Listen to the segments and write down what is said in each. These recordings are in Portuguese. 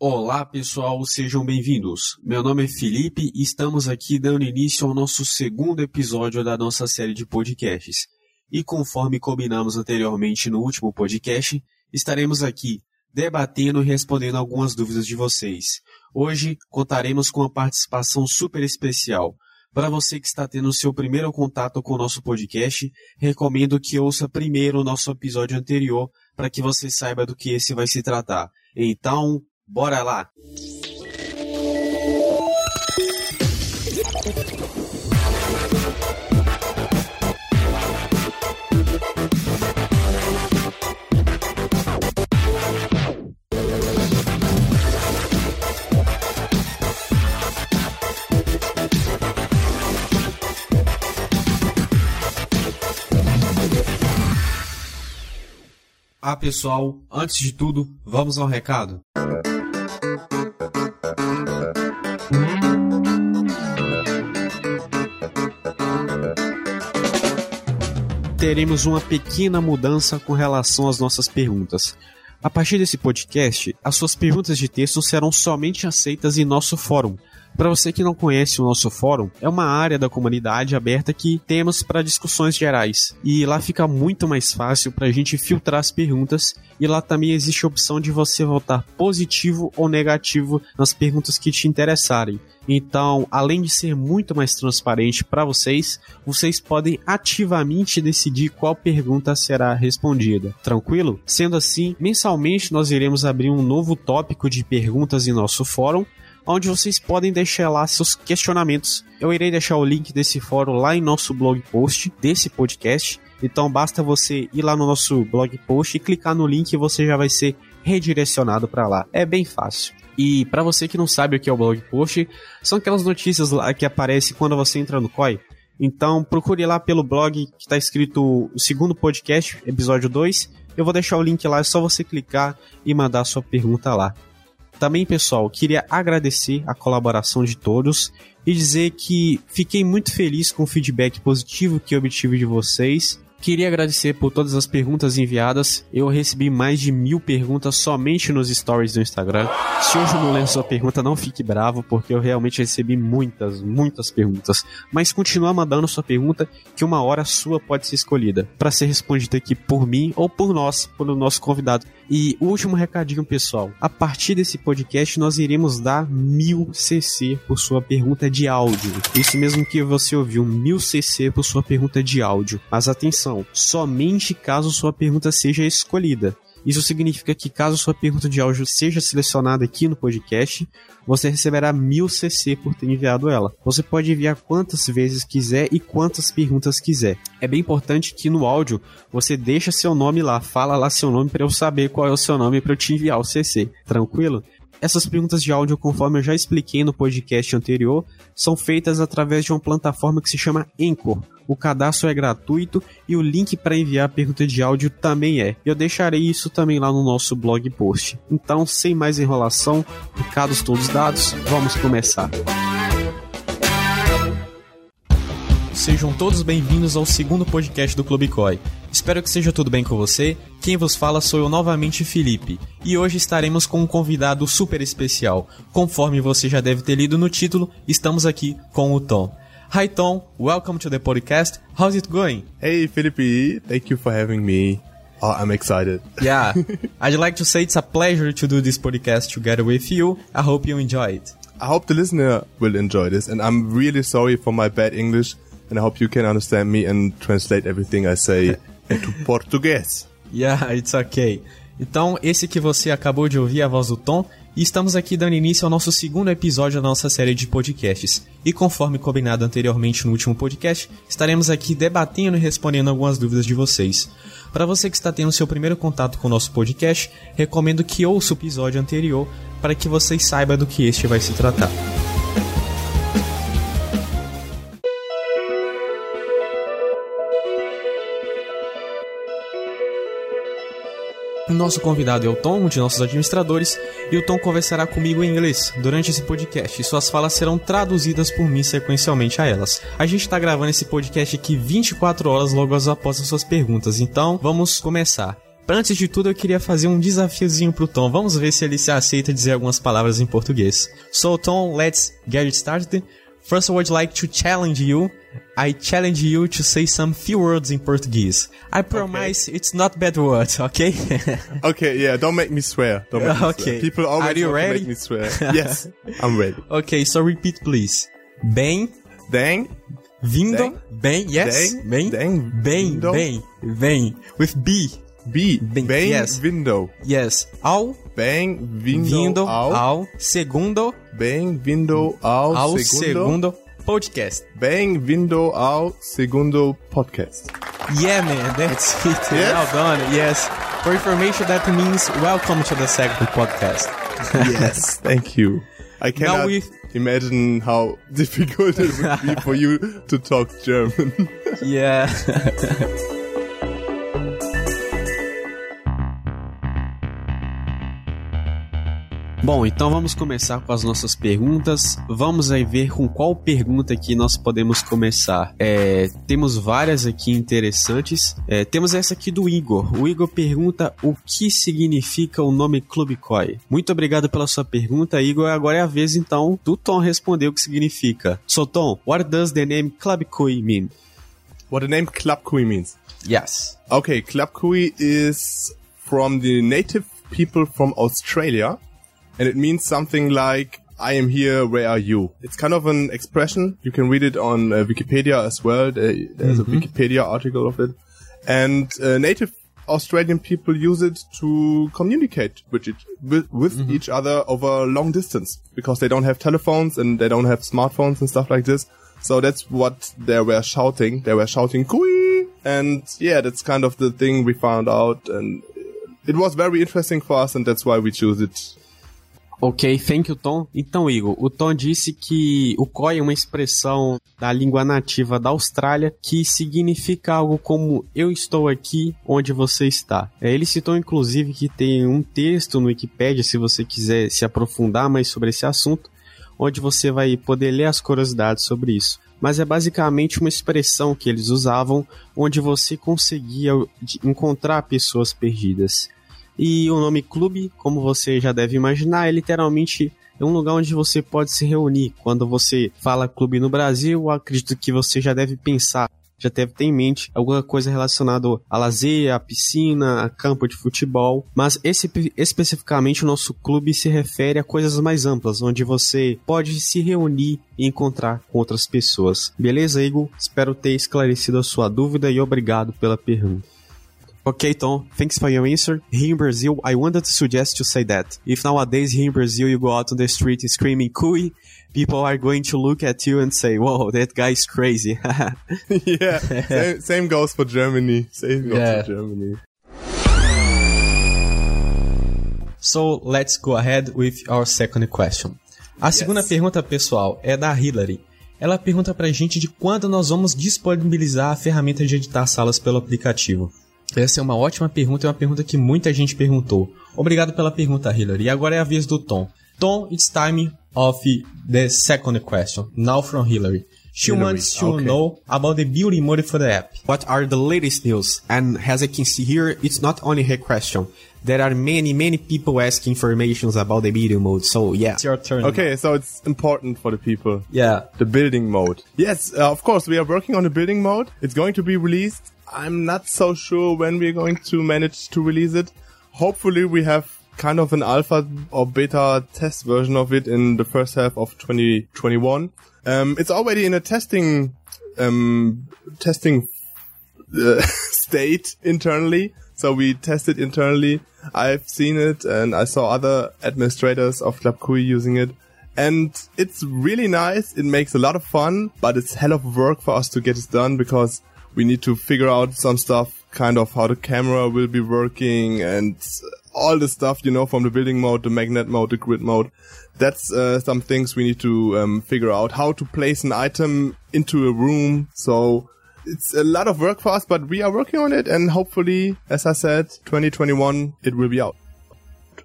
Olá pessoal, sejam bem-vindos. Meu nome é Felipe e estamos aqui dando início ao nosso segundo episódio da nossa série de podcasts. E conforme combinamos anteriormente no último podcast, estaremos aqui debatendo e respondendo algumas dúvidas de vocês. Hoje contaremos com uma participação super especial. Para você que está tendo seu primeiro contato com o nosso podcast, recomendo que ouça primeiro o nosso episódio anterior para que você saiba do que esse vai se tratar. Então, Bora lá! Ah, pessoal, antes de tudo, vamos ao recado. teremos uma pequena mudança com relação às nossas perguntas. A partir desse podcast, as suas perguntas de texto serão somente aceitas em nosso fórum. Para você que não conhece o nosso fórum, é uma área da comunidade aberta que temos para discussões gerais. E lá fica muito mais fácil para a gente filtrar as perguntas. E lá também existe a opção de você votar positivo ou negativo nas perguntas que te interessarem. Então, além de ser muito mais transparente para vocês, vocês podem ativamente decidir qual pergunta será respondida. Tranquilo? Sendo assim, mensalmente nós iremos abrir um novo tópico de perguntas em nosso fórum onde vocês podem deixar lá seus questionamentos. Eu irei deixar o link desse fórum lá em nosso blog post desse podcast. Então basta você ir lá no nosso blog post e clicar no link e você já vai ser redirecionado para lá. É bem fácil. E para você que não sabe o que é o blog post, são aquelas notícias lá que aparecem quando você entra no COI. Então procure lá pelo blog que está escrito o segundo podcast, episódio 2. Eu vou deixar o link lá, é só você clicar e mandar sua pergunta lá. Também, pessoal, queria agradecer a colaboração de todos e dizer que fiquei muito feliz com o feedback positivo que obtive de vocês Queria agradecer por todas as perguntas enviadas. Eu recebi mais de mil perguntas somente nos stories do Instagram. Se hoje eu não ler sua pergunta, não fique bravo, porque eu realmente recebi muitas, muitas perguntas. Mas continua mandando sua pergunta, que uma hora sua pode ser escolhida para ser respondida aqui por mim ou por nós, pelo nosso convidado. E último recadinho, pessoal. A partir desse podcast, nós iremos dar mil CC por sua pergunta de áudio. Isso mesmo que você ouviu, mil CC por sua pergunta de áudio. Mas atenção somente caso sua pergunta seja escolhida. Isso significa que caso sua pergunta de áudio seja selecionada aqui no podcast, você receberá 1000 CC por ter enviado ela. Você pode enviar quantas vezes quiser e quantas perguntas quiser. É bem importante que no áudio você deixa seu nome lá, fala lá seu nome para eu saber qual é o seu nome para eu te enviar o CC. Tranquilo? Essas perguntas de áudio, conforme eu já expliquei no podcast anterior, são feitas através de uma plataforma que se chama Anchor. O cadastro é gratuito e o link para enviar a pergunta de áudio também é. Eu deixarei isso também lá no nosso blog post. Então, sem mais enrolação, recados todos dados, vamos começar. Sejam todos bem-vindos ao segundo podcast do Clube Koi. Espero que seja tudo bem com você. Quem vos fala sou eu novamente, Felipe, e hoje estaremos com um convidado super especial. Conforme você já deve ter lido no título, estamos aqui com o Tom. Hi Tom, welcome to the podcast. How's it going? Hey Felipe, thank you for having me. Oh, I'm excited. Yeah, I'd like to say it's a pleasure to do this podcast together with you. I hope you enjoy it. I hope the listener will enjoy this, and I'm really sorry for my bad English, and I hope you can understand me and translate everything I say into português. Yeah, it's okay. Então, esse que você acabou de ouvir, a voz do Tom, e estamos aqui dando início ao nosso segundo episódio da nossa série de podcasts. E conforme combinado anteriormente no último podcast, estaremos aqui debatendo e respondendo algumas dúvidas de vocês. Para você que está tendo seu primeiro contato com o nosso podcast, recomendo que ouça o episódio anterior para que vocês saibam do que este vai se tratar. Nosso convidado é o Tom, um de nossos administradores, e o Tom conversará comigo em inglês durante esse podcast e suas falas serão traduzidas por mim sequencialmente a elas. A gente está gravando esse podcast aqui 24 horas logo após as suas perguntas, então vamos começar. Antes de tudo, eu queria fazer um desafiozinho pro Tom. Vamos ver se ele se aceita dizer algumas palavras em português. So, Tom, let's get started. First, I would like to challenge you. I challenge you to say some few words in Portuguese. I promise okay. it's not bad words, okay? okay, yeah, don't make me swear. Don't make me okay. Swear. People always Are you ready? make me swear. yes, I'm ready. Okay, so repeat please. Bem. Bang. Vindo. Bem, yes. Bem. Bem, Vindo. bem, bem. With B. B. Bem, Bang yes. window. Yes. Ao. Bang vindo, Vindo ao. ao segundo. Bang vindo ao, Ao segundo. segundo podcast. Bang vindo ao segundo podcast. Yeah, man, that's it. Yes? Well done. Yes. For information, that means welcome to the second podcast. Yes, thank you. I cannot we- imagine how difficult it would be for you to talk German. Yeah. Bom, então vamos começar com as nossas perguntas. Vamos aí ver com qual pergunta aqui nós podemos começar. É, temos várias aqui interessantes. É, temos essa aqui do Igor. O Igor pergunta o que significa o nome Clube Koi. Muito obrigado pela sua pergunta, Igor. Agora é a vez então do Tom responder o que significa. So Tom, what does the name Club Koi mean? what the name Club Kui means. Yes. Okay, Club Kui is from the native people from Australia, and it means something like "I am here, where are you?" It's kind of an expression. You can read it on uh, Wikipedia as well. There- There's a Wikipedia article of it, and uh, native Australian people use it to communicate with each, with, with each other over long distance because they don't have telephones and they don't have smartphones and stuff like this. So that's what they were shouting. They were shouting "Kui!" and yeah, that's kind of the thing we found out, and it was very interesting for us, and that's why we chose it. Ok, thank you, Tom. Então, Igor, o Tom disse que o Koi é uma expressão da língua nativa da Austrália que significa algo como eu estou aqui onde você está. É, ele citou, inclusive, que tem um texto no Wikipedia, se você quiser se aprofundar mais sobre esse assunto, onde você vai poder ler as curiosidades sobre isso. Mas é basicamente uma expressão que eles usavam onde você conseguia encontrar pessoas perdidas. E o nome clube, como você já deve imaginar, é literalmente é um lugar onde você pode se reunir. Quando você fala clube no Brasil, acredito que você já deve pensar, já deve ter em mente alguma coisa relacionada a lazer, a piscina, a campo de futebol. Mas esse, especificamente o nosso clube se refere a coisas mais amplas, onde você pode se reunir e encontrar com outras pessoas. Beleza, Igor? Espero ter esclarecido a sua dúvida e obrigado pela pergunta. Okay, Tom, thanks for your answer. Here in Brazil, I wanted to suggest to say that if nowadays here in Brazil you go out on the street screaming "Cui," people are going to look at you and say, "Whoa, that guy is crazy." yeah, same, same goes for Germany. Same goes Yeah. for Germany. so let's go ahead with our second question. A segunda pergunta, pessoal, é da Hillary. Ela pergunta pra gente de quando nós vamos disponibilizar a ferramenta de editar salas pelo aplicativo. Essa é uma ótima pergunta, é uma pergunta que muita gente perguntou. Obrigado pela pergunta, Hillary. E agora é a vez do Tom. Tom, it's time of the second question. Now from Hillary. She Hillary, wants to okay. know about the building mode for the app. What are the latest news? And as I can see here, it's not only her question. There are many, many people asking informations about the building mode. So yeah, it's your turn. Okay, so it's important for the people. Yeah. The building mode. Yes, uh, of course, we are working on the building mode. It's going to be released. I'm not so sure when we're going to manage to release it. Hopefully, we have kind of an alpha or beta test version of it in the first half of 2021. Um, it's already in a testing, um, testing uh, state internally. So we tested internally. I've seen it and I saw other administrators of Club Kui using it. And it's really nice. It makes a lot of fun, but it's hell of work for us to get it done because we need to figure out some stuff, kind of how the camera will be working and all the stuff, you know, from the building mode, the magnet mode, the grid mode. That's uh, some things we need to um, figure out. How to place an item into a room. So it's a lot of work for us, but we are working on it. And hopefully, as I said, 2021, it will be out.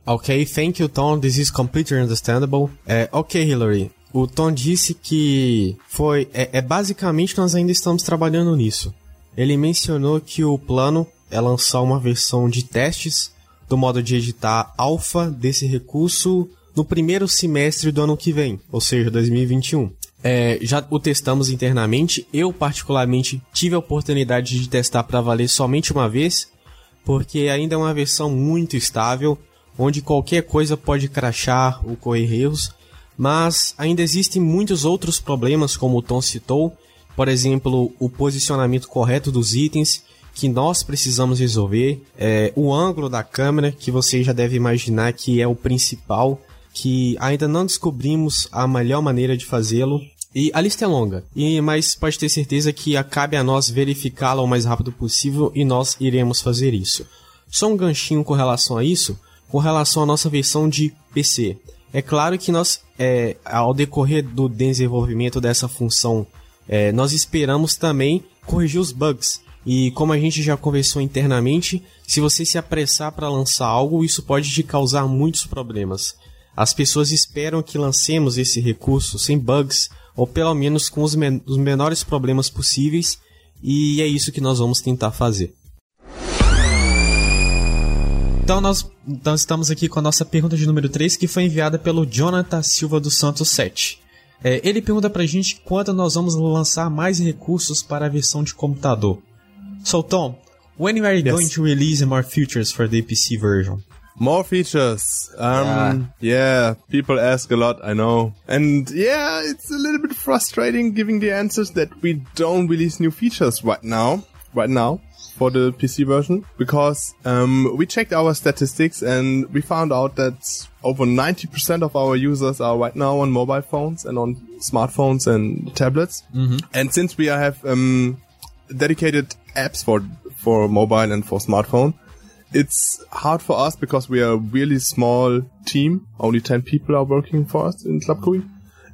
Ok, thank you, Tom. This is completely understandable. Ok, Hillary. O Tom disse que foi. É, é basicamente nós ainda estamos trabalhando nisso. Ele mencionou que o plano é lançar uma versão de testes do modo de editar alfa desse recurso no primeiro semestre do ano que vem, ou seja, 2021. É, já o testamos internamente. Eu, particularmente, tive a oportunidade de testar para valer somente uma vez, porque ainda é uma versão muito estável, onde qualquer coisa pode crashar ou correr erros, mas ainda existem muitos outros problemas, como o Tom citou, por exemplo, o posicionamento correto dos itens que nós precisamos resolver, é, o ângulo da câmera, que você já deve imaginar que é o principal, que ainda não descobrimos a melhor maneira de fazê-lo. E a lista é longa, e, mas pode ter certeza que cabe a nós verificá-la o mais rápido possível e nós iremos fazer isso. Só um ganchinho com relação a isso, com relação à nossa versão de PC. É claro que nós, é, ao decorrer do desenvolvimento dessa função, é, nós esperamos também corrigir os bugs. E como a gente já conversou internamente, se você se apressar para lançar algo, isso pode te causar muitos problemas. As pessoas esperam que lancemos esse recurso sem bugs, ou pelo menos com os, men os menores problemas possíveis, e é isso que nós vamos tentar fazer. Então nós então estamos aqui com a nossa pergunta de número 3, que foi enviada pelo Jonathan Silva dos Santos 7. É, ele pergunta pra gente quando nós vamos lançar mais recursos para a versão de computador. So Tom, when are you yes. going to release more features for the PC version? More features. Um, yeah. yeah, people ask a lot, I know. And yeah, it's a little bit frustrating giving the answers that we don't release new features right now. Right now. For the PC version because um, we checked our statistics and we found out that over 90% of our users are right now on mobile phones and on smartphones and tablets. Mm-hmm. And since we have um, dedicated apps for for mobile and for smartphone, it's hard for us because we are a really small team. Only 10 people are working for us in Club Kui.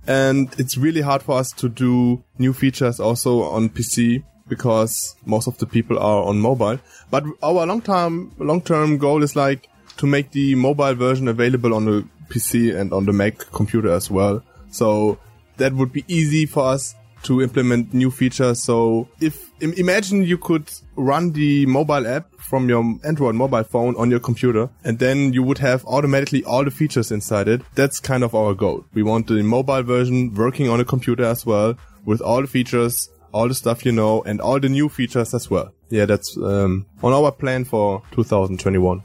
And it's really hard for us to do new features also on PC because most of the people are on mobile. But our long term long term goal is like to make the mobile version available on the PC and on the Mac computer as well. So that would be easy for us to implement new features. So if imagine you could run the mobile app from your Android mobile phone on your computer and then you would have automatically all the features inside it. That's kind of our goal. We want the mobile version working on a computer as well with all the features all the stuff you know, and all the new features as well. Yeah, that's um, on our plan for 2021.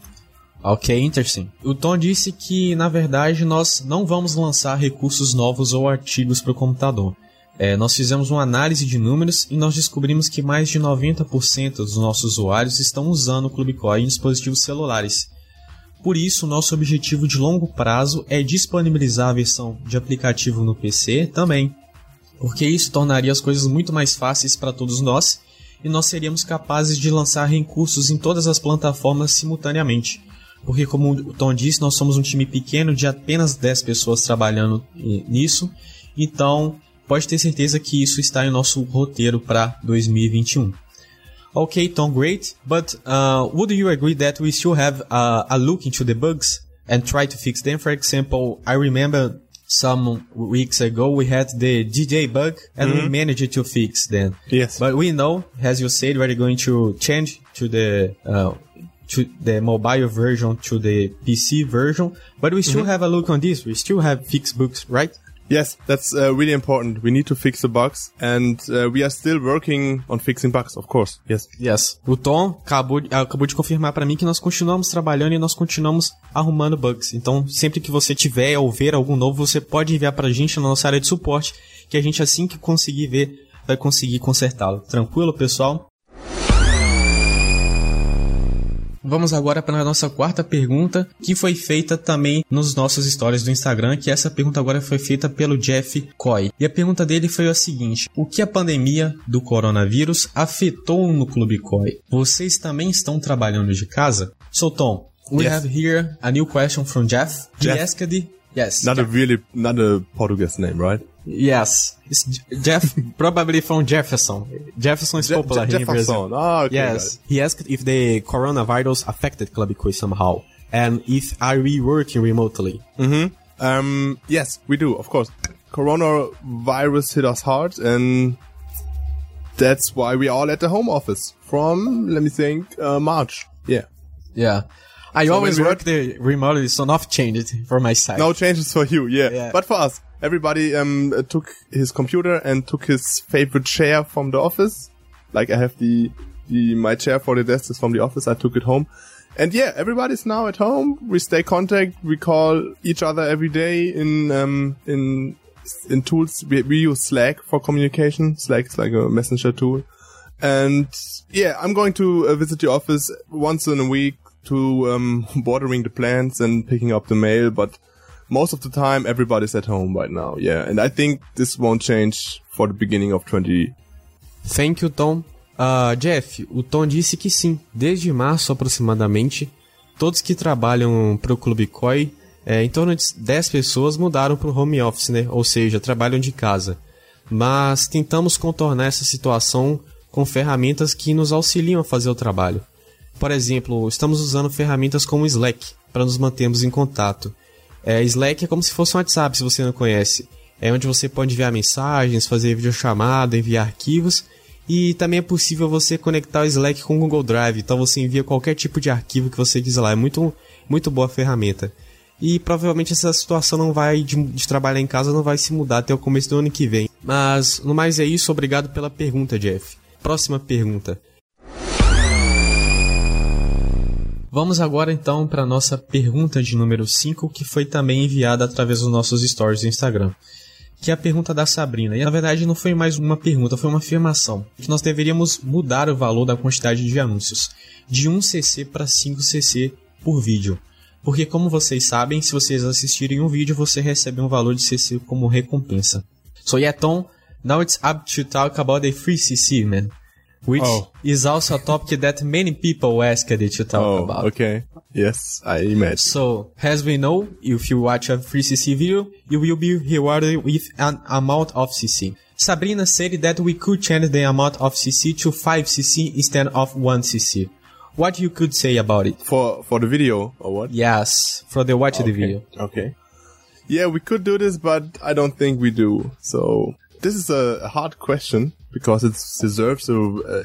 Ok, interesting. O Tom disse que, na verdade, nós não vamos lançar recursos novos ou artigos para o computador. É, nós fizemos uma análise de números e nós descobrimos que mais de 90% dos nossos usuários estão usando o Clubcore em dispositivos celulares. Por isso, nosso objetivo de longo prazo é disponibilizar a versão de aplicativo no PC também porque isso tornaria as coisas muito mais fáceis para todos nós e nós seríamos capazes de lançar recursos em todas as plataformas simultaneamente. Porque, como o Tom disse, nós somos um time pequeno de apenas 10 pessoas trabalhando nisso, então pode ter certeza que isso está em nosso roteiro para 2021. Okay, Tom, great. But uh, would you agree that we still have uh, a look into the bugs and try to fix them? For example, I remember some weeks ago we had the DJ bug and mm-hmm. we managed to fix them. Yes. But we know, as you said, we're going to change to the uh, to the mobile version to the PC version. But we still mm-hmm. have a look on this. We still have fixed bugs, right? Yes, that's uh, really important. We need to fix the bugs and uh, we are still working on fixing bugs, of course. Yes. Yes. O Tom acabou, acabou de confirmar para mim que nós continuamos trabalhando e nós continuamos arrumando bugs. Então, sempre que você tiver ou ver algum novo, você pode enviar pra gente na nossa área de suporte, que a gente assim que conseguir ver vai conseguir consertá-lo. Tranquilo, pessoal? Vamos agora para a nossa quarta pergunta, que foi feita também nos nossos stories do Instagram, que essa pergunta agora foi feita pelo Jeff Coy. E a pergunta dele foi a seguinte: O que a pandemia do coronavírus afetou no Clube Coy? Vocês também estão trabalhando de casa? So Tom, we yes. have here a new question from Jeff. Jeff. He asked, yes. Not Jeff. a really, not a Portuguese name, right? Yes, it's Jeff, probably from Jefferson. Jefferson is popular Je- here Jefferson. in Brazil. Oh, okay, yes, he asked if the coronavirus affected Club Quiz somehow, and if are we working remotely? Mm-hmm. Um, yes, we do, of course. Coronavirus hit us hard, and that's why we all at the home office from, let me think, uh, March. Yeah. Yeah. I so always work the remotely, so not changed for my side. No changes for you, yeah. yeah. But for us, everybody um took his computer and took his favorite chair from the office. Like I have the the my chair for the desk is from the office. I took it home. And yeah, everybody's now at home. We stay contact. We call each other every day in um in in tools. We, we use Slack for communication. Slack is like a messenger tool. And yeah, I'm going to uh, visit the office once in a week to um, watering the plants and picking up the mail, but most of the time everybody's at home right now. Yeah, and I think this won't change for the beginning of 20. Thank you, Tom. Uh, Jeff, o Tom disse que sim, desde março aproximadamente, todos que trabalham para o Clube COI, é, em torno de 10 pessoas mudaram para o home office, né? ou seja, trabalham de casa. Mas tentamos contornar essa situação com ferramentas que nos auxiliam a fazer o trabalho. Por exemplo, estamos usando ferramentas como Slack para nos mantermos em contato. É, Slack é como se fosse um WhatsApp, se você não conhece. É onde você pode enviar mensagens, fazer videochamada, enviar arquivos. E também é possível você conectar o Slack com o Google Drive. Então você envia qualquer tipo de arquivo que você quiser lá. É muito, muito boa ferramenta. E provavelmente essa situação não vai de, de, trabalhar em casa não vai se mudar até o começo do ano que vem. Mas no mais é isso, obrigado pela pergunta, Jeff. Próxima pergunta. Vamos agora então para nossa pergunta de número 5, que foi também enviada através dos nossos stories do Instagram. Que é a pergunta da Sabrina. E na verdade não foi mais uma pergunta, foi uma afirmação. Que nós deveríamos mudar o valor da quantidade de anúncios. De 1cc para 5cc por vídeo. Porque como vocês sabem, se vocês assistirem um vídeo, você recebe um valor de CC como recompensa. So yeah, Tom, now it's up to talk about the free CC, man. Which oh. is also a topic that many people asked you to talk oh, about. Okay. Yes, I imagine. So, as we know, if you watch a free CC video, you will be rewarded with an amount of CC. Sabrina said that we could change the amount of CC to 5 CC instead of 1 CC. What you could say about it? For for the video or what? Yes, for the watch okay. the video. Okay. Yeah, we could do this, but I don't think we do. So this is a hard question because it deserves a,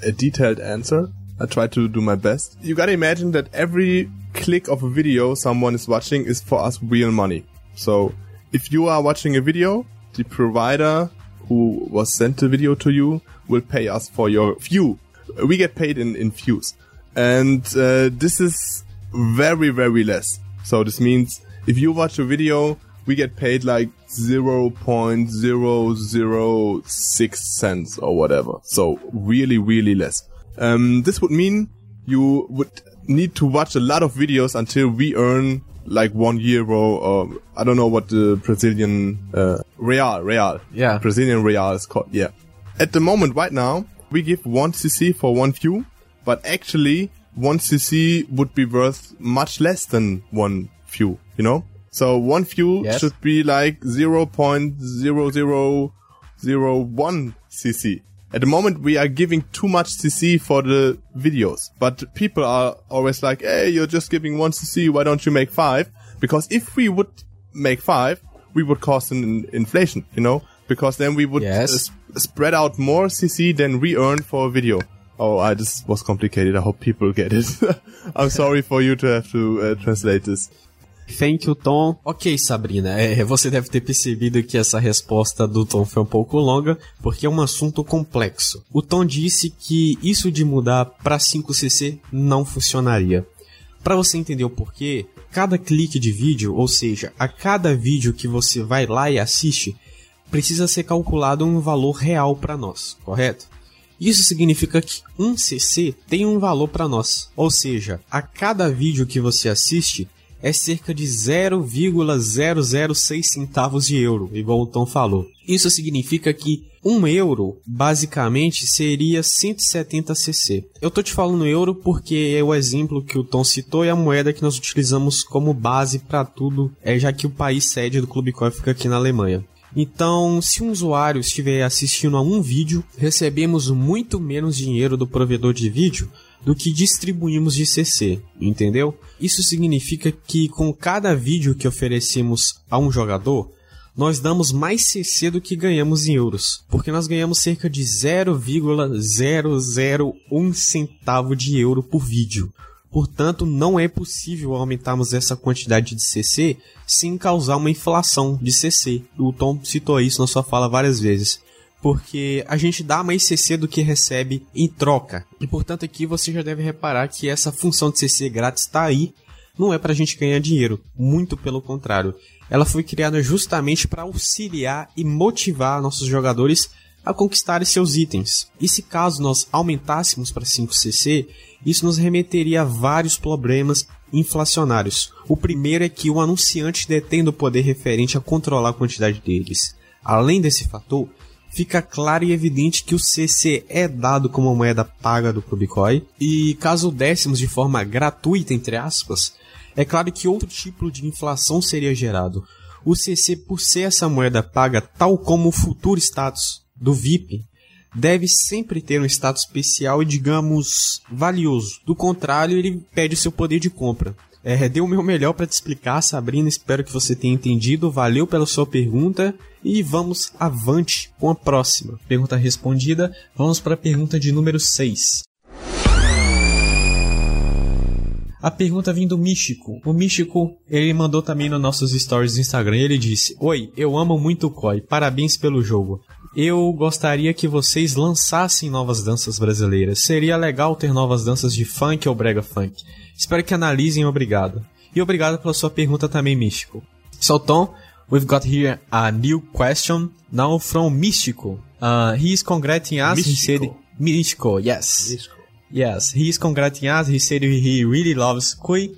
a detailed answer. I try to do my best. You gotta imagine that every click of a video someone is watching is for us real money. So if you are watching a video, the provider who was sent the video to you will pay us for your view. We get paid in, in views. And uh, this is very, very less. So this means if you watch a video, we get paid like 0.006 cents or whatever. So really, really less. Um, this would mean you would need to watch a lot of videos until we earn like one euro or I don't know what the Brazilian uh, real real yeah Brazilian real is called yeah. At the moment, right now, we give one CC for one view, but actually one CC would be worth much less than one view. You know, so one view yes. should be like 0.0001 cc. At the moment, we are giving too much cc for the videos, but people are always like, "Hey, you're just giving one cc. Why don't you make five? Because if we would make five, we would cause an inflation, you know, because then we would yes. uh, sp spread out more cc than we earn for a video. Oh, I just was complicated. I hope people get it. I'm sorry for you to have to uh, translate this. Thank you, Tom. Ok, Sabrina, é, você deve ter percebido que essa resposta do Tom foi um pouco longa, porque é um assunto complexo. O Tom disse que isso de mudar para 5cc não funcionaria. Para você entender o porquê, cada clique de vídeo, ou seja, a cada vídeo que você vai lá e assiste, precisa ser calculado um valor real para nós, correto? Isso significa que um CC tem um valor para nós, ou seja, a cada vídeo que você assiste, é cerca de 0,006 centavos de euro, igual o Tom falou. Isso significa que 1 euro, basicamente, seria 170 cc. Eu tô te falando euro porque é o exemplo que o Tom citou e a moeda que nós utilizamos como base para tudo, é já que o país sede do Clube Coin fica aqui na Alemanha. Então, se um usuário estiver assistindo a um vídeo, recebemos muito menos dinheiro do provedor de vídeo do que distribuímos de CC, entendeu? Isso significa que com cada vídeo que oferecemos a um jogador, nós damos mais CC do que ganhamos em euros, porque nós ganhamos cerca de 0,001 centavo de euro por vídeo. Portanto, não é possível aumentarmos essa quantidade de CC sem causar uma inflação de CC. O Tom citou isso na sua fala várias vezes. Porque a gente dá mais CC do que recebe em troca. E portanto aqui você já deve reparar que essa função de CC grátis está aí. Não é para a gente ganhar dinheiro, muito pelo contrário. Ela foi criada justamente para auxiliar e motivar nossos jogadores a conquistar seus itens. E se caso nós aumentássemos para 5cc, isso nos remeteria a vários problemas inflacionários. O primeiro é que o anunciante detém o poder referente a controlar a quantidade deles. Além desse fator, fica claro e evidente que o CC é dado como moeda paga do Kubikoi, e caso dessemos de forma gratuita, entre aspas, é claro que outro tipo de inflação seria gerado. O CC, por ser essa moeda paga, tal como o futuro status do VIP, deve sempre ter um status especial e, digamos, valioso. Do contrário, ele perde o seu poder de compra. É, o meu melhor para te explicar, Sabrina. Espero que você tenha entendido. Valeu pela sua pergunta. E vamos avante com a próxima. Pergunta respondida. Vamos para a pergunta de número 6. A pergunta vem do Místico. O Místico, ele mandou também nos nossos stories do Instagram. Ele disse: Oi, eu amo muito o Koi. Parabéns pelo jogo. Eu gostaria que vocês lançassem novas danças brasileiras. Seria legal ter novas danças de funk ou brega funk. Espero que analisem. Obrigado. E obrigado pela sua pergunta também, Místico. So, Tom, we've got here a new question now from Místico. Uh, he is congratulating us. He said, Místico, yes. Místico. Yes, he is congratulating us. He said he really loves Kui.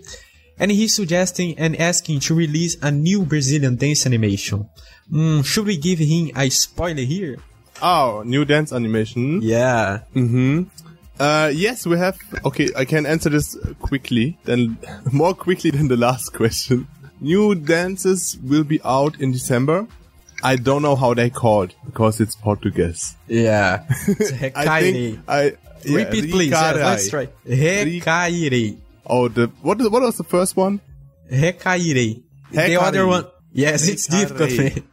And he's suggesting and asking to release a new Brazilian dance animation. Mm, should we give him a spoiler here? Oh, new dance animation. Yeah. Mm-hmm. Uh, yes, we have. Okay, I can answer this quickly, then more quickly than the last question. New dances will be out in December. I don't know how they called because it's Portuguese. Yeah. I think I yeah, Repeat, please. Yeah, let's try. Recairei. Oh, the what? What was the first one? Recairei. The other one. Yes, it's difficult.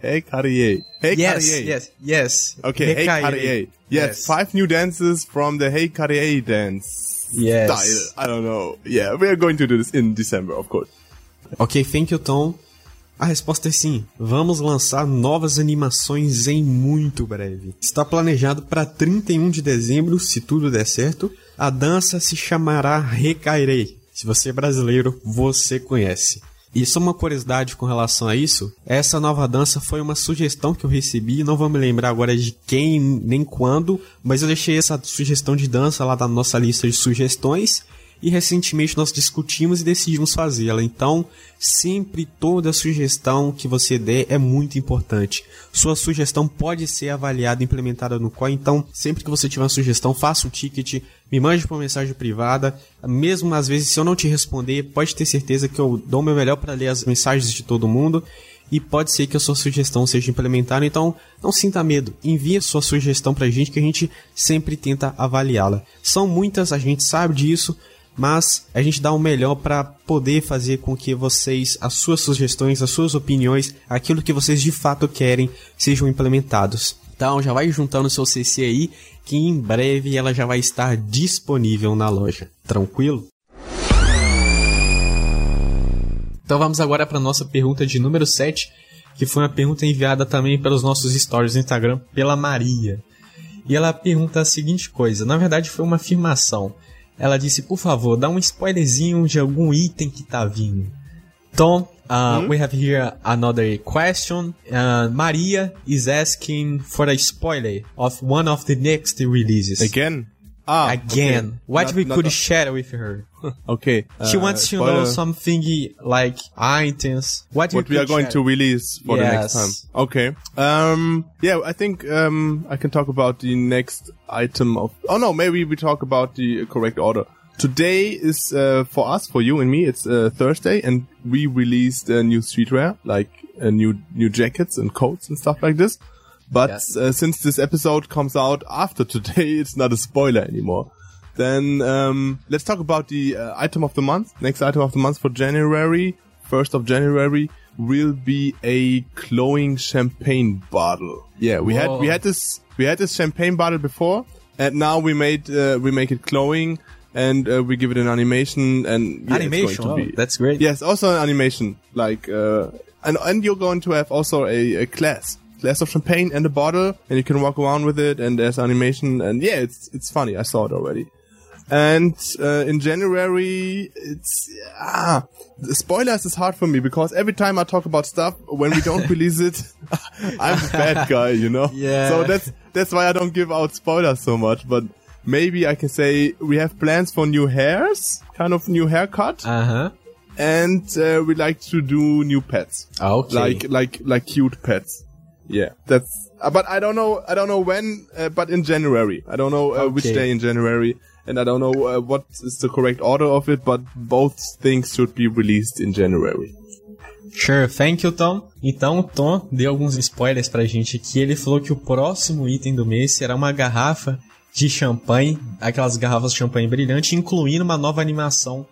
Hey Carrier. Hey yes. Yes, yes. Okay, Hey, hey. Yes, yes, five new dances from the Hey Carrier dance yes. style. I don't know. Yeah, we are going to do this in December, of course. Ok, thank you, Tom. A resposta é sim. Vamos lançar novas animações em muito breve. Está planejado para 31 de dezembro, se tudo der certo. A dança se chamará Recairei. Se você é brasileiro, você conhece. E só uma curiosidade com relação a isso, essa nova dança foi uma sugestão que eu recebi, não vou me lembrar agora de quem nem quando, mas eu deixei essa sugestão de dança lá da nossa lista de sugestões e recentemente nós discutimos e decidimos fazê-la. Então, sempre toda sugestão que você der é muito importante. Sua sugestão pode ser avaliada e implementada no COI, então sempre que você tiver uma sugestão, faça um ticket, me mande por mensagem privada. Mesmo às vezes, se eu não te responder, pode ter certeza que eu dou o meu melhor para ler as mensagens de todo mundo e pode ser que a sua sugestão seja implementada, então não sinta medo. Envie a sua sugestão pra gente que a gente sempre tenta avaliá-la. São muitas, a gente sabe disso, mas a gente dá o melhor para poder fazer com que vocês, as suas sugestões, as suas opiniões, aquilo que vocês de fato querem, sejam implementados. Então já vai juntando seu CC aí, que em breve ela já vai estar disponível na loja. Tranquilo? Então vamos agora para nossa pergunta de número 7, que foi uma pergunta enviada também pelos nossos stories no Instagram pela Maria. E ela pergunta a seguinte coisa, na verdade foi uma afirmação. Ela disse, por favor, dá um spoilerzinho de algum item que tá vindo. Então, uh, hmm? we have here another question. Uh, Maria is asking for a spoiler of one of the next releases. Again? Ah, again. Okay. What not, we could share with her. okay. She uh, wants to spoiler. know something like items. What, what we are going share. to release for yes. the next time. Okay. Um. Yeah, I think um I can talk about the next item of. Oh no, maybe we talk about the correct order. Today is uh, for us, for you and me. It's uh, Thursday, and we released a new streetwear, like uh, new new jackets and coats and stuff like this. But uh, since this episode comes out after today, it's not a spoiler anymore. Then um, let's talk about the uh, item of the month. Next item of the month for January, first of January, will be a glowing champagne bottle. Yeah, we had we had this we had this champagne bottle before, and now we made uh, we make it glowing, and uh, we give it an animation, and yeah, Animation, going to oh, be that's great. Yes, also an animation, like, uh, and, and you're going to have also a, a glass, glass of champagne and a bottle, and you can walk around with it, and there's animation, and yeah, it's, it's funny. I saw it already. And, uh, in January, it's, ah, spoilers is hard for me because every time I talk about stuff, when we don't release it, I'm a bad guy, you know? Yeah. So that's, that's why I don't give out spoilers so much, but maybe I can say we have plans for new hairs, kind of new haircut Aham. and uh, we like to do new pets, Ah, ok. like like like cute pets. Yeah, that's. Uh, but I don't know. I don't know when. Uh, but in January, I don't know uh, which Okay. day in January, and I don't know uh, what is the correct order of it. But both things should be released in January. Sure, thank you, Tom. Então, o Tom deu alguns spoilers pra gente aqui. Ele falou que o próximo item do mês será uma garrafa de champanhe, aquelas garrafas de champanhe brilhante, incluindo uma nova animação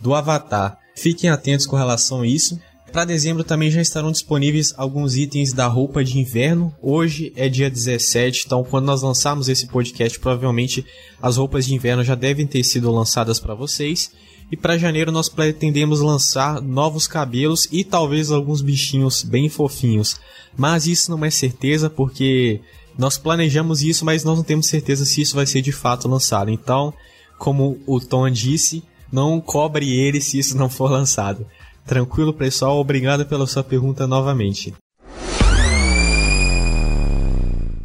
do Avatar. Fiquem atentos com relação a isso. Para dezembro também já estarão disponíveis alguns itens da roupa de inverno. Hoje é dia 17, então quando nós lançarmos esse podcast, provavelmente as roupas de inverno já devem ter sido lançadas para vocês. E para janeiro nós pretendemos lançar novos cabelos e talvez alguns bichinhos bem fofinhos. Mas isso não é certeza porque nós planejamos isso, mas nós não temos certeza se isso vai ser de fato lançado. Então, como o Tom disse, não cobre ele se isso não for lançado. Tranquilo, pessoal? Obrigado pela sua pergunta novamente.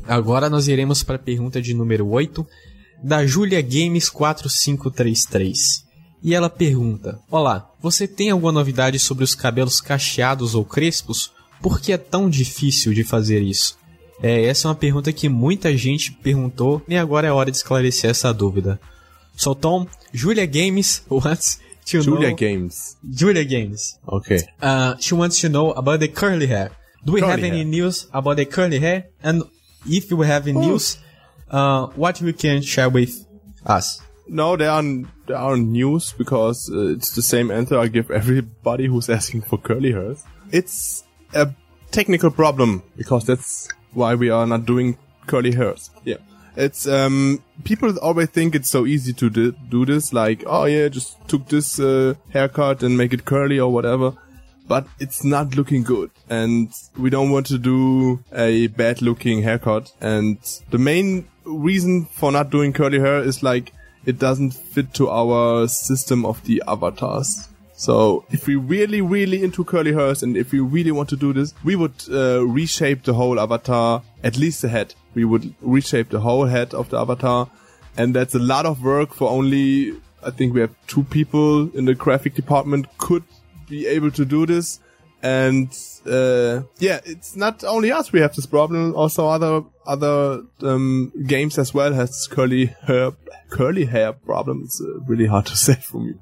Agora nós iremos para a pergunta de número 8, da Julia Games 4533. E ela pergunta: Olá, você tem alguma novidade sobre os cabelos cacheados ou crespos? Por que é tão difícil de fazer isso? É, essa é uma pergunta que muita gente perguntou e agora é hora de esclarecer essa dúvida. So Tom, Julia Games wants to Julia know Games. Julia Games. Okay. Uh, she wants to know about the curly hair. Do we Curly have any hair. news about the curly hair? And if we have any Oh. news, uh, what you can share with us? No, there are there are news because uh, it's the same answer I give everybody who's asking for curly hairs. It's a technical problem because that's why we are not doing curly hairs. Yeah. It's um people always think it's so easy to do, do this like oh yeah just took this uh, haircut and make it curly or whatever. But it's not looking good. And we don't want to do a bad looking haircut. And the main reason for not doing curly hair is like it doesn't fit to our system of the avatars so if we really really into curly hairs and if we really want to do this we would uh, reshape the whole avatar at least the head we would reshape the whole head of the avatar and that's a lot of work for only i think we have two people in the graphic department could be able to do this. And uh, yeah, it's not only us we have this problem. Also, other other um, games as well has curly hair curly hair problem. It's uh, really hard to say for me.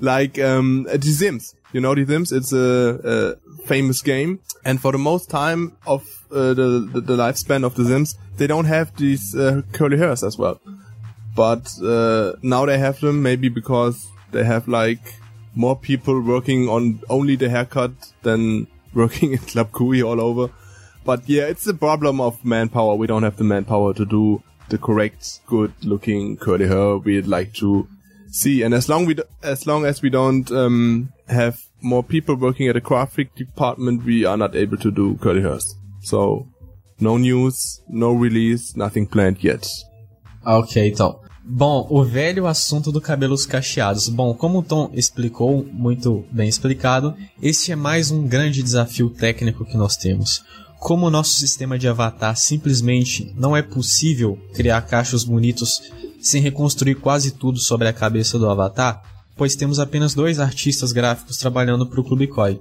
Like um, The Sims, you know The Sims. It's a, a famous game, and for the most time of uh, the, the the lifespan of The Sims, they don't have these uh, curly hairs as well. But uh, now they have them maybe because they have like more people working on only the haircut than working in Club Kui all over. But yeah, it's the problem of manpower. We don't have the manpower to do the correct, good looking curly hair we'd like to see. And as long we, d- as long as we don't, um, have more people working at the graphic department, we are not able to do curly hairs. So, no news, no release, nothing planned yet. Ok, então. Bom, o velho assunto do cabelos cacheados. Bom, como o Tom explicou, muito bem explicado, este é mais um grande desafio técnico que nós temos. Como o nosso sistema de avatar simplesmente não é possível criar cachos bonitos sem reconstruir quase tudo sobre a cabeça do avatar, pois temos apenas dois artistas gráficos trabalhando para o Clube Koi.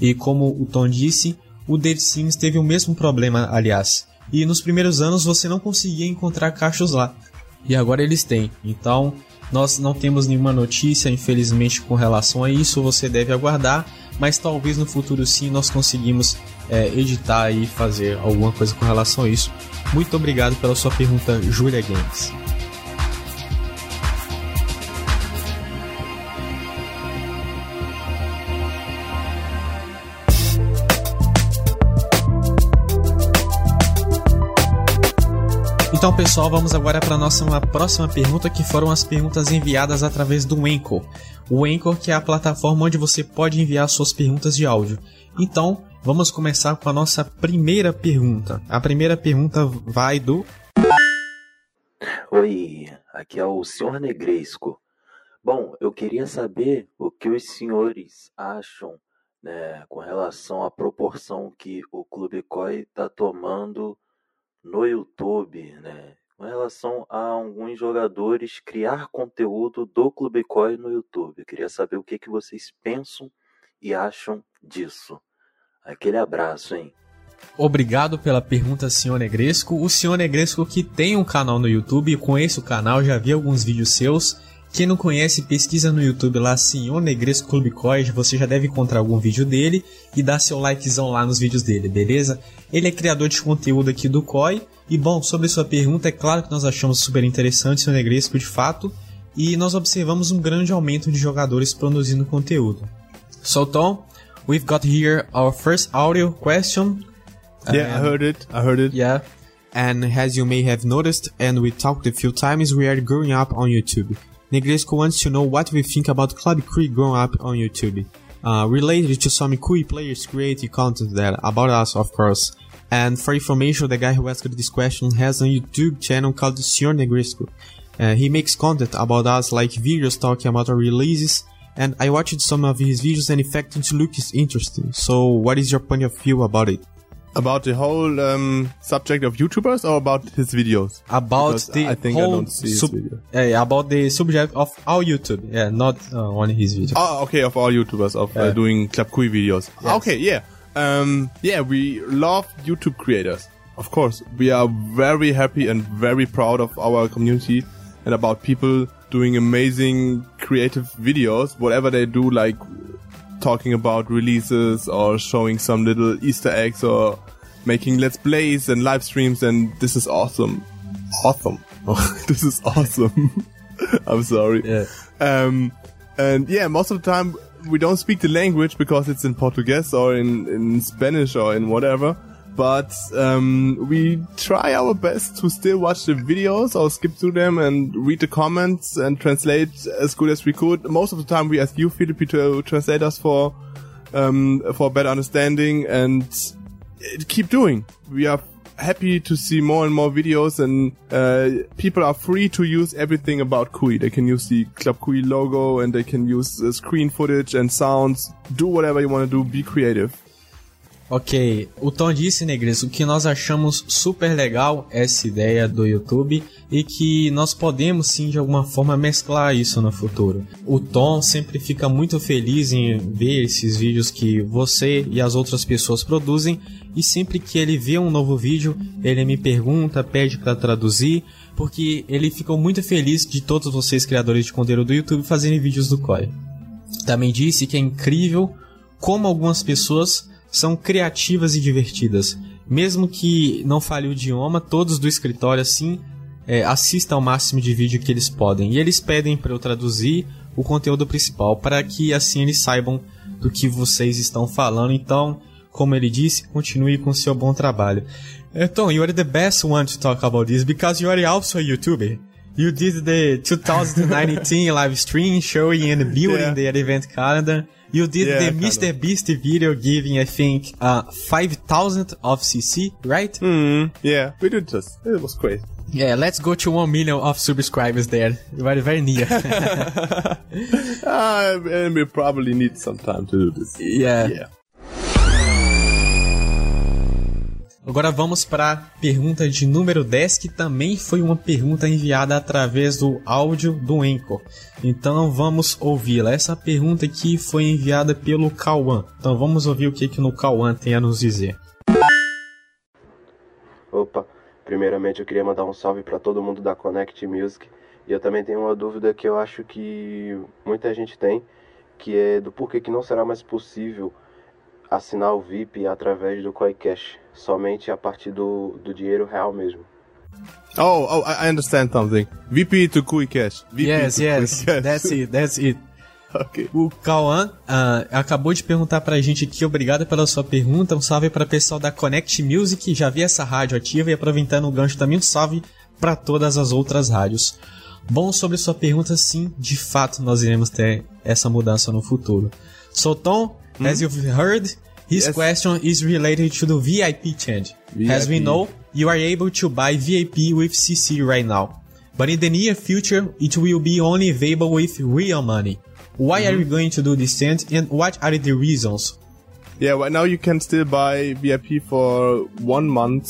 E como o Tom disse, o The Sims teve o mesmo problema, aliás. E nos primeiros anos você não conseguia encontrar cachos lá. E agora eles têm. Então, nós não temos nenhuma notícia, infelizmente, com relação a isso. Você deve aguardar. Mas talvez no futuro sim nós conseguimos é, editar e fazer alguma coisa com relação a isso. Muito obrigado pela sua pergunta, Julia Games. Então, pessoal, vamos agora para a nossa próxima pergunta, que foram as perguntas enviadas através do Anchor. O Anchor que é a plataforma onde você pode enviar suas perguntas de áudio. Então, vamos começar com a nossa primeira pergunta. A primeira pergunta vai do Oi, aqui é o Sr. Negresco. Bom, eu queria saber o que os senhores acham né, com relação à proporção que o Clube COI está tomando no YouTube, né, com relação a alguns jogadores criar conteúdo do Clube COI no YouTube. Eu queria saber o que, que vocês pensam e acham disso. Aquele abraço, hein? Obrigado pela pergunta, senhor Negresco. O senhor Negresco que tem um canal no YouTube, conheço o canal, já vi alguns vídeos seus. Quem não conhece, pesquisa no YouTube lá, Senhor Negresco Clube Cois, você já deve encontrar algum vídeo dele e dá seu likezão lá nos vídeos dele, beleza? Ele é criador de conteúdo aqui do COI. E bom, sobre sua pergunta, é claro que nós achamos super interessante o Negresco de fato, e nós observamos um grande aumento de jogadores produzindo conteúdo. So Tom, we've got here our first audio question. Yeah, I heard it. I heard it. Yeah. And as you may have noticed, and we talked a few times, we are growing up on YouTube. Negresco wants to know what we think about Club Cree growing up on YouTube. Uh, related to some Cree players creating content there, about us, of course. And for information, the guy who asked this question has a YouTube channel called Sr. Negresco. Uh, he makes content about us, like videos talking about our releases, and I watched some of his videos and in fact it looks interesting. So what is your point of view about it? About the whole um, subject of YouTubers or about his videos? About Because the I think I don't see his video. Yeah, about the subject of our YouTube. Yeah, not uh, on his videos. Oh, okay, of all YouTubers of uh, doing Club Kui videos. Okay, yeah. Um, yeah, we love YouTube creators. Of course, we are very happy and very proud of our community and about people doing amazing creative videos, whatever they do, like talking about releases or showing some little Easter eggs or making let's plays and live streams and this is awesome. Awesome. this is awesome. I'm sorry. Yeah. Um, and yeah, most of the time we don't speak the language because it's in Portuguese or in, in Spanish or in whatever. But um, we try our best to still watch the videos or skip through them and read the comments and translate as good as we could. Most of the time we ask you, Philippi, to translate us for um, for better understanding and uh, keep doing. We are happy to see more and more videos and uh, people are free to use everything about Kui. They can use the Club Kui logo and they can use uh, screen footage and sounds. Do whatever you want to do. Be creative. Ok, o Tom disse, Negres, o que nós achamos super legal essa ideia do YouTube e que nós podemos sim de alguma forma mesclar isso no futuro. O Tom sempre fica muito feliz em ver esses vídeos que você e as outras pessoas produzem e sempre que ele vê um novo vídeo, ele me pergunta, pede para traduzir, porque ele ficou muito feliz de todos vocês criadores de conteúdo do YouTube fazerem vídeos do Koi. Também disse que é incrível como algumas pessoas são criativas e divertidas. Mesmo que não fale o idioma, todos do escritório assim é, assistam ao máximo de vídeo que eles podem. E eles pedem para eu traduzir o conteúdo principal, para que assim eles saibam do que vocês estão falando. Então, como ele disse, continue com seu bom trabalho. Tom, you are the best one to talk about this because you are also a YouTuber. You did the 2019 live stream showing and building Yeah. the event calendar. You did Yeah, the of. Mr. Beast video giving, I think, uh, 5000 of CC, right? Hmm. Yeah, we did this. It was great. Yeah, let's go to 1 million of subscribers there. Very, very near. Uh, and we probably need some time to do this. yeah. Yeah. Agora vamos para a pergunta de número 10, que também foi uma pergunta enviada através do áudio do Anchor. Então vamos ouvi-la. Essa pergunta aqui foi enviada pelo Cauã. Então vamos ouvir o que, que o Cauã tem a nos dizer. Opa, primeiramente eu queria mandar um salve para todo mundo da Connect Music. E eu também tenho uma dúvida que eu acho que muita gente tem, que é do porquê que não será mais possível assinar o VIP através do KoiCash, somente a partir do, do dinheiro real mesmo. Oh, oh, I understand something. VP to Kui Cash. VP Yes, to yes, Cash. that's it, that's it. Okay. O Cauã ah, acabou de perguntar pra gente aqui, obrigado pela sua pergunta. Um salve para o pessoal da Connect Music, já vi essa rádio ativa e aproveitando o gancho também, um salve para todas as outras rádios. Bom, sobre sua pergunta, sim, de fato nós iremos ter essa mudança no futuro. So, Mm -hmm. as you've heard, his yes. question is related to the VIP change. VIP. As we know, you are able to buy VIP with CC right now. But in the near future, it will be only available with real money. Why mm -hmm. are you going to do this change and what are the reasons? Yeah, right now you can still buy VIP for one month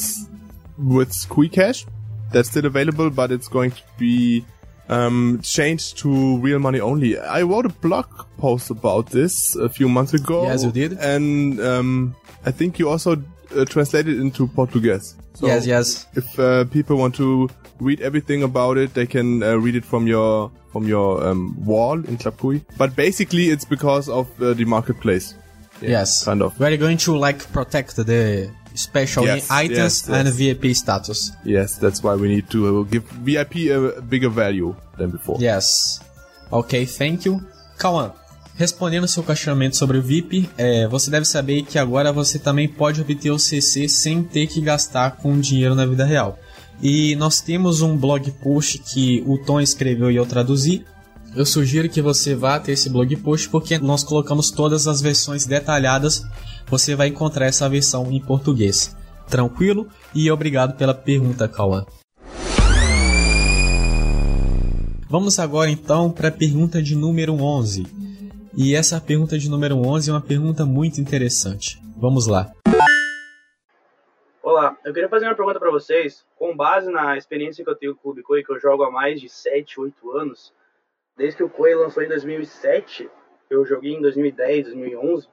with Squee Cash. That's still available, but it's going to be um, changed to real money only. I wrote a blog post about this a few months ago. Yes, you did. And um, I think you also uh, translated into Portuguese. So yes, yes. If uh, people want to read everything about it, they can uh, read it from your from your um, wall in Klapui. But basically, it's because of uh, the marketplace. Yeah, yes, kind of. We're going to like protect the special yes, items yes, yes. and VIP status. Yes, that's why we need to give VIP a bigger value than before. Yes. Ok, thank you. Kawan, respondendo seu questionamento sobre o VIP, é, você deve saber que agora você também pode obter o CC sem ter que gastar com dinheiro na vida real. E nós temos um blog post que o Tom escreveu e eu traduzi. Eu sugiro que você vá ter esse blog post porque nós colocamos todas as versões detalhadas você vai encontrar essa versão em português. Tranquilo? E obrigado pela pergunta, Cauã. Vamos agora então para a pergunta de número 11. E essa pergunta de número 11 é uma pergunta muito interessante. Vamos lá. Olá, eu queria fazer uma pergunta para vocês, com base na experiência que eu tenho com o Koi, que eu jogo há mais de 7, 8 anos. Desde que o Koi lançou em 2007, eu joguei em 2010, 2011.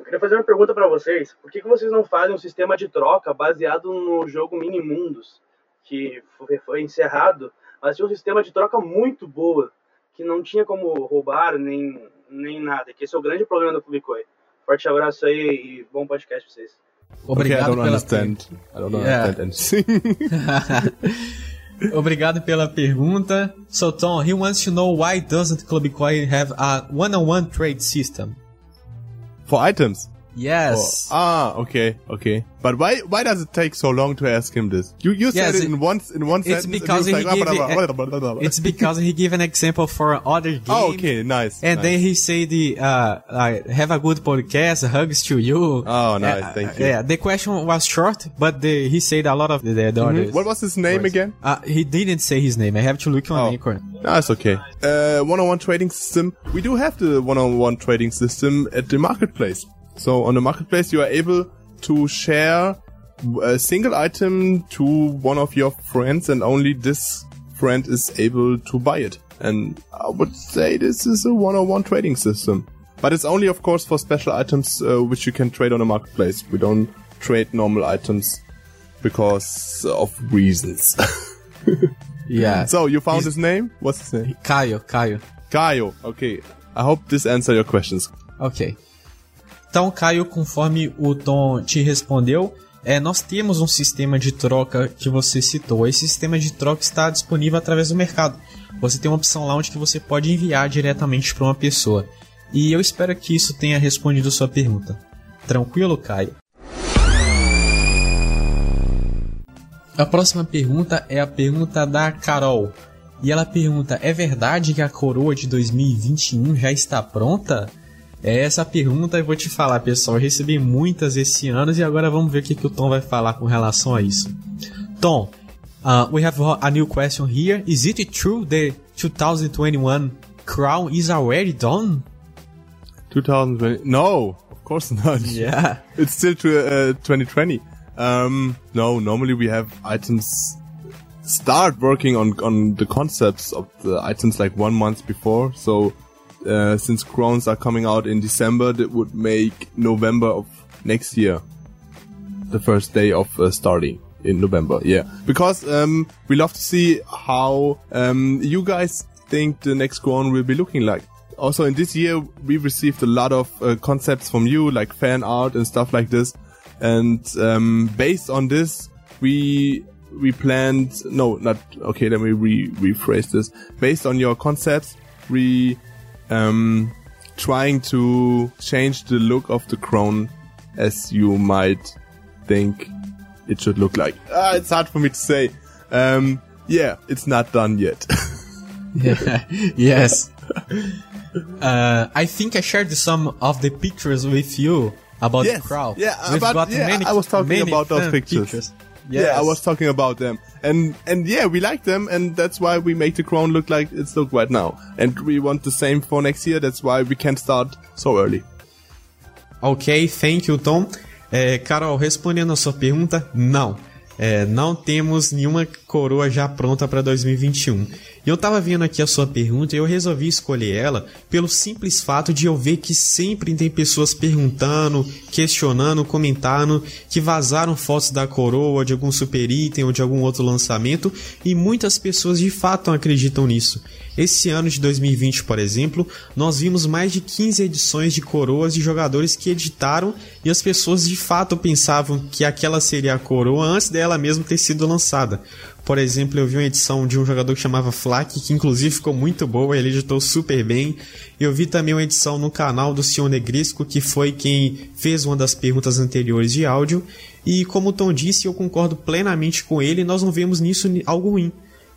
Eu queria fazer uma pergunta para vocês. Por que, que vocês não fazem um sistema de troca baseado no jogo Minimundos, que foi encerrado, mas tinha um sistema de troca muito boa, que não tinha como roubar nem, nem nada, que esse é o grande problema do Publicoin. Forte abraço aí e bom podcast pra vocês. Obrigado okay, I don't pela understand. I don't yeah. understand Obrigado pela pergunta. So Tom, he wants to know why doesn't Club Coin have a one-on-one -on -one trade system? For items? Yes. Oh, ah, okay, okay. But why why does it take so long to ask him this? You you said yes, it in one in one it's sentence. Because he like, gave a, it's because he gave an example for other game. Oh, okay, nice. And nice. then he said, uh, uh, "Have a good podcast. Hugs to you." Oh, nice. Uh, Thank you. Yeah, the question was short, but the, he said a lot of the, the mm -hmm. What was his name words. again? Uh, he didn't say his name. I have to look on oh. Anchor. No, it's okay. Uh, one-on-one trading system. We do have the one-on-one trading system at the marketplace. So on the marketplace, you are able to share a single item to one of your friends and only this friend is able to buy it. And I would say this is a one-on-one trading system. But it's only, of course, for special items uh, which you can trade on a marketplace. We don't trade normal items because of reasons. yeah. So you found He's, his name? What's his name? Caio. Caio. Caio. Okay. I hope this answered your questions. Okay. Então, Caio, conforme o Tom te respondeu, é, nós temos um sistema de troca que você citou. Esse sistema de troca está disponível através do mercado. Você tem uma opção lá onde você pode enviar diretamente para uma pessoa. E eu espero que isso tenha respondido sua pergunta. Tranquilo, Caio? A próxima pergunta é a pergunta da Carol. E ela pergunta: É verdade que a coroa de 2021 já está pronta? É essa pergunta eu vou te falar, pessoal. Eu recebi muitas esse ano e agora vamos ver o que, que o Tom vai falar com relação a isso. Tom, uh, we have a new question here. Is it true the 2021 crown is already done? 2020? No, of course not. Yeah. It's still to, uh, 2020. Um, no, normally we have items start working on, on the concepts of the items like one month before. So uh, since crowns are coming out in December, that would make November of next year the first day of uh, starting in November. Yeah, because um, we love to see how um, you guys think the next crown will be looking like. Also, in this year, we received a lot of uh, concepts from you, like fan art and stuff like this. And um, based on this, we we planned no, not okay. Let me re rephrase this. Based on your concepts, we um, trying to change the look of the crown as you might think it should look like. Ah, it's hard for me to say. Um, Yeah, it's not done yet. yes. Uh, I think I shared some of the pictures with you about Yes, the crowd. yeah, We've about- got yeah, many, I was talking about those fan pictures. Yeah, I was talking about them, and and yeah, we like them, and that's why we make the crown look like it's look right now, and we want the same for next year. That's why we can't start so early. Ok, thank you, Tom. É, Carol, respondendo a sua pergunta, não. É, não temos nenhuma coroa já pronta para 2021. E eu tava vendo aqui a sua pergunta e eu resolvi escolher ela pelo simples fato de eu ver que sempre tem pessoas perguntando, questionando, comentando, que vazaram fotos da coroa, de algum super item ou de algum outro lançamento, e muitas pessoas de fato acreditam nisso. Esse ano de 2020, por exemplo, nós vimos mais de 15 edições de coroas de jogadores que editaram e as pessoas de fato pensavam que aquela seria a coroa antes dela mesmo ter sido lançada. Por exemplo, eu vi uma edição de um jogador que chamava Flak, que inclusive ficou muito boa, ele editou super bem. Eu vi também uma edição no canal do Senhor Negrisco, que foi quem fez uma das perguntas anteriores de áudio. E como o Tom disse, eu concordo plenamente com ele, nós não vemos nisso algo ruim.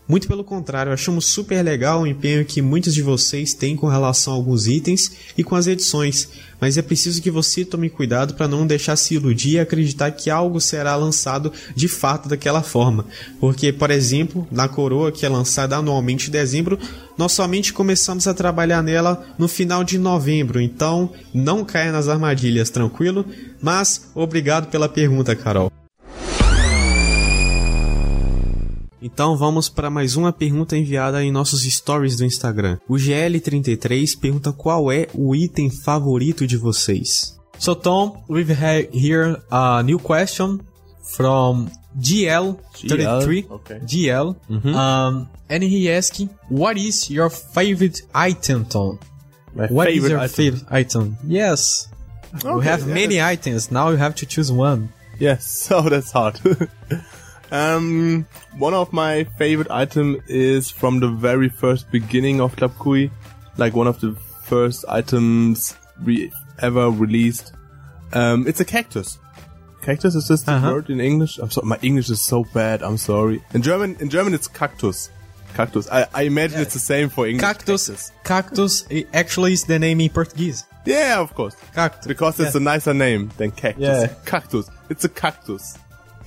Muito pelo contrário, achamos super legal o empenho que muitos de vocês têm com relação a alguns itens e com as edições, mas é preciso que você tome cuidado para não deixar se iludir e acreditar que algo será lançado de fato daquela forma. Porque, por exemplo, na coroa que é lançada anualmente em dezembro, nós somente começamos a trabalhar nela no final de novembro, então não caia nas armadilhas, tranquilo? Mas obrigado pela pergunta, Carol. Então vamos para mais uma pergunta enviada em nossos stories do Instagram. O GL33 pergunta qual é o item favorito de vocês. So Tom, we've had here a new question from GL33. okay. GL. Um, and he asking, what is your favorite item, Tom? My What is favorite your item. favorite item? Yes. we Okay, have yeah, many items. Now you have to choose one. Yes, so that's hard. um, one of my favorite item is from the very first beginning of Club Kui, like one of the first items we ever released. Um, it's a cactus. Cactus is just the Uh-huh. word in English. I'm sorry, my English is so bad. I'm sorry. In German, in German, it's cactus. Cactus. I, I imagine it's the same for English. Cactus. Cactus i- actually is the name in Portuguese. Yeah, of course. Cactus. Because it's a nicer name than cactus. Yeah. Cactus. It's a cactus.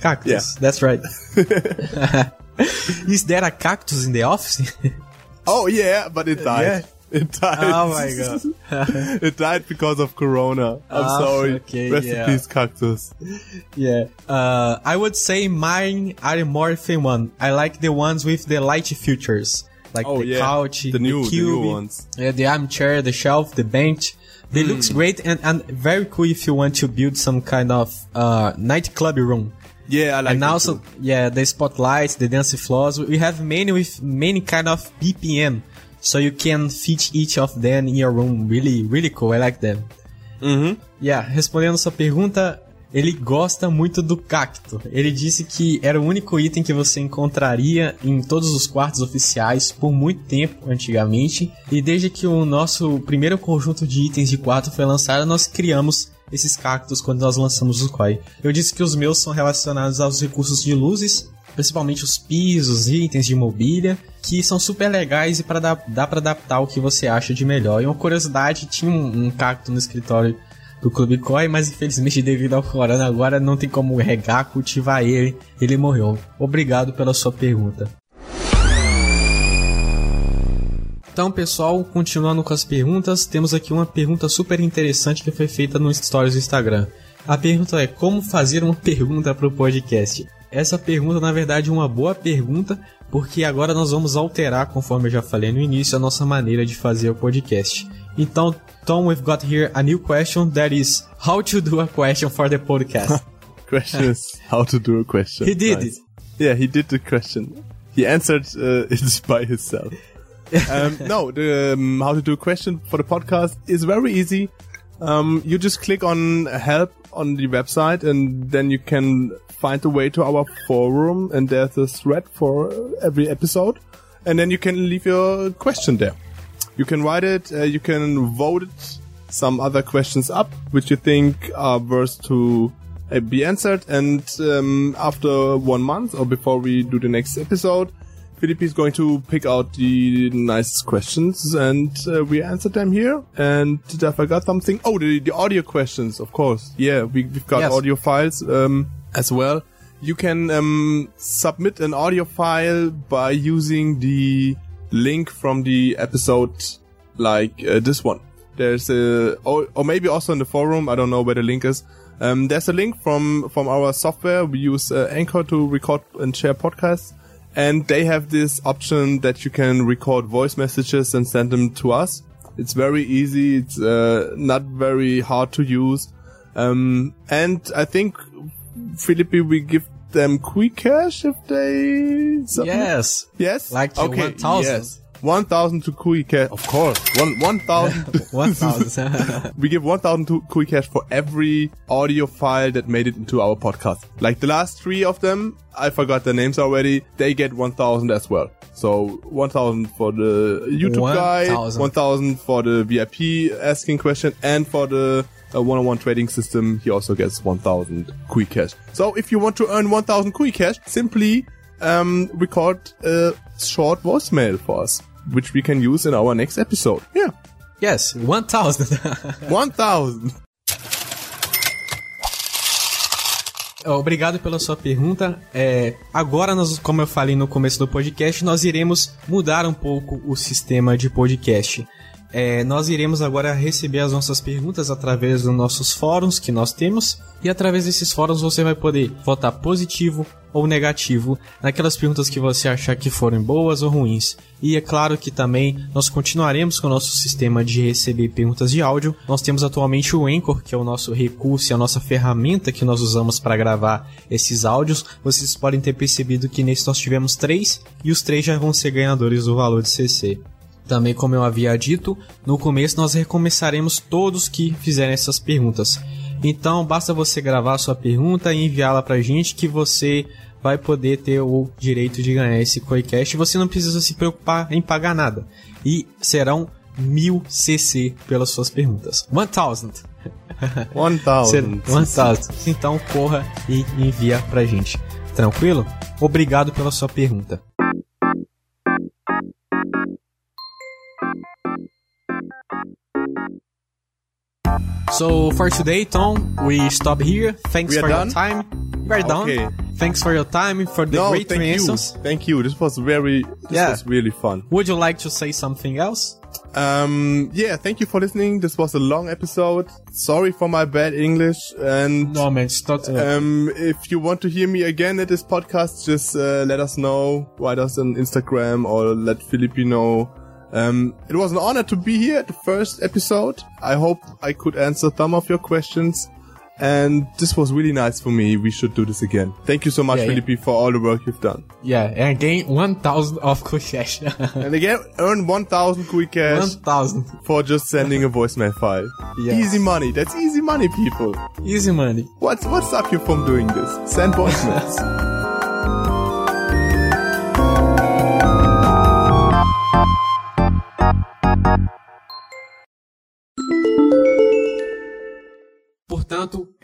Cactus. Yeah. That's right. is there a cactus in the office? Oh yeah, but it died. Yeah. It died. Oh my god. it died because of Corona. I'm Ah, sorry. okay, Rest yeah. in peace, cactus. Yeah. Uh, I would say mine are more thin one. I like the ones with the light features. Like Oh, the yeah. couch, The new- the new cube, ones. Yeah, the armchair, the shelf, the bench. They Hmm. looks great and, and very cool if you want to build some kind of uh, nightclub room. Yeah, I like and also, too. yeah, the spotlights, the dance floors. We have many with many kind of BPM. So you can fit each of them in your room. Really, really cool. I like them. Mhm. Yeah, respondendo sua pergunta, ele gosta muito do cacto. Ele disse que era o único item que você encontraria em todos os quartos oficiais por muito tempo antigamente. E desde que o nosso primeiro conjunto de itens de quarto foi lançado, nós criamos esses cactos quando nós lançamos o Koi. Eu disse que os meus são relacionados aos recursos de luzes, principalmente os pisos, itens de mobília, que são super legais e para dar, dá para adaptar o que você acha de melhor. E uma curiosidade, tinha um, um cacto no escritório do Clube Koi, mas infelizmente devido ao corona agora não tem como regar, cultivar ele, ele morreu. Obrigado pela sua pergunta. Então, pessoal, continuando com as perguntas, temos aqui uma pergunta super interessante que foi feita no Stories do Instagram. A pergunta é como fazer uma pergunta para o podcast. Essa pergunta, na verdade, é uma boa pergunta, porque agora nós vamos alterar, conforme eu já falei no início, a nossa maneira de fazer o podcast. Então, Tom, we've got here a new question that is how to do a question for the podcast. Question is how to do a question. He did Nice. Yeah, he did the question. He answered uh, it by himself. Um, no, the um, how to do a question for the podcast is very easy. Um, you just click on help on the website, and then you can find the way to our forum, and there's a thread for every episode, and then you can leave your question there. You can write it. Uh, you can vote it. Some other questions up, which you think are worth to uh, be answered. And um, after one month or before we do the next episode, Philip is going to pick out the nicest questions and uh, we answer them here. And did I forgot something? Oh, the, the audio questions, of course. Yeah, we, we've got Yes. audio files um, as well. You can um, submit an audio file by using the link from the episode like uh, this one. There's a, or, or maybe also in the forum. I don't know where the link is. Um, there's a link from, from our software. We use uh, Anchor to record and share podcasts. And they have this option that you can record voice messages and send them to us. It's very easy. It's uh, not very hard to use. Um, and I think, Philippi, we give them quick cash if they submit. Yes. Yes. Like okay. 1,000. Yes. One thousand to quick cash. Of course. One one thousand. 1000. we give one thousand to quick cash for every audio file that made it into our podcast. Like the last three of them, I forgot their names already. They get one thousand as well. So one thousand for the YouTube guy, 1,000. one thousand for the VIP asking question, and for the uh, one-on-one trading system, he also gets one thousand quick cash. So if you want to earn one thousand quick cash, simply um, record a short voicemail for us, which we can use in our next episode. Yeah, yes, 1000. one thousand. Obrigado pela sua pergunta. É, agora, nós, como eu falei no começo do podcast, nós iremos mudar um pouco o sistema de podcast. É, nós iremos agora receber as nossas perguntas através dos nossos fóruns que nós temos. E através desses fóruns você vai poder votar positivo ou negativo naquelas perguntas que você achar que forem boas ou ruins. E é claro que também nós continuaremos com o nosso sistema de receber perguntas de áudio. Nós temos atualmente o Anchor, que é o nosso recurso e a nossa ferramenta que nós usamos para gravar esses áudios. Vocês podem ter percebido que nesse nós tivemos três e os três já vão ser ganhadores do valor de CC. Também, como eu havia dito, no começo nós recomeçaremos todos que fizerem essas perguntas. Então, basta você gravar a sua pergunta e enviá-la pra gente que você vai poder ter o direito de ganhar esse CoiCast. Você não precisa se preocupar em pagar nada. E serão mil CC pelas suas perguntas. 1000. One Ser- thousand. 1000. Então corra e envia pra gente. Tranquilo? Obrigado pela sua pergunta. So for today, Tom, we stop here. Thanks We for your time. We're done. Okay. Thanks for your time for the No, great thank you. Thank you. This was very, this Yeah. was really fun. Would you like to say something else? Um, yeah, thank you for listening. This was a long episode. Sorry for my bad English. And No, man, it's not. um, if you want to hear me again at this podcast, just uh, let us know. Write us on Instagram or let Philippi know. Um, it was an honor to be here at the first episode. I hope I could answer some of your questions. And this was really nice for me. We should do this again. Thank you so much, Yeah, yeah. Philippi, for all the work you've done. yeah, and again, 1000 of cash. And again, earn 1000 quick cash 1000. for just sending a voicemail file. Yes. Easy money. That's easy money, people. Easy money. What's, what stop you from doing this? Send voicemails.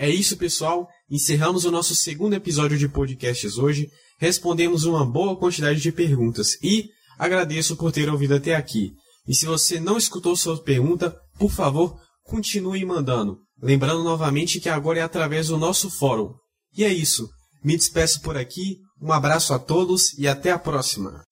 é isso, pessoal. Encerramos o nosso segundo episódio de podcasts hoje. Respondemos uma boa quantidade de perguntas e agradeço por ter ouvido até aqui. E se você não escutou sua pergunta, por favor, continue mandando. Lembrando novamente que agora é através do nosso fórum. E é isso. Me despeço por aqui. Um abraço a todos e até a próxima.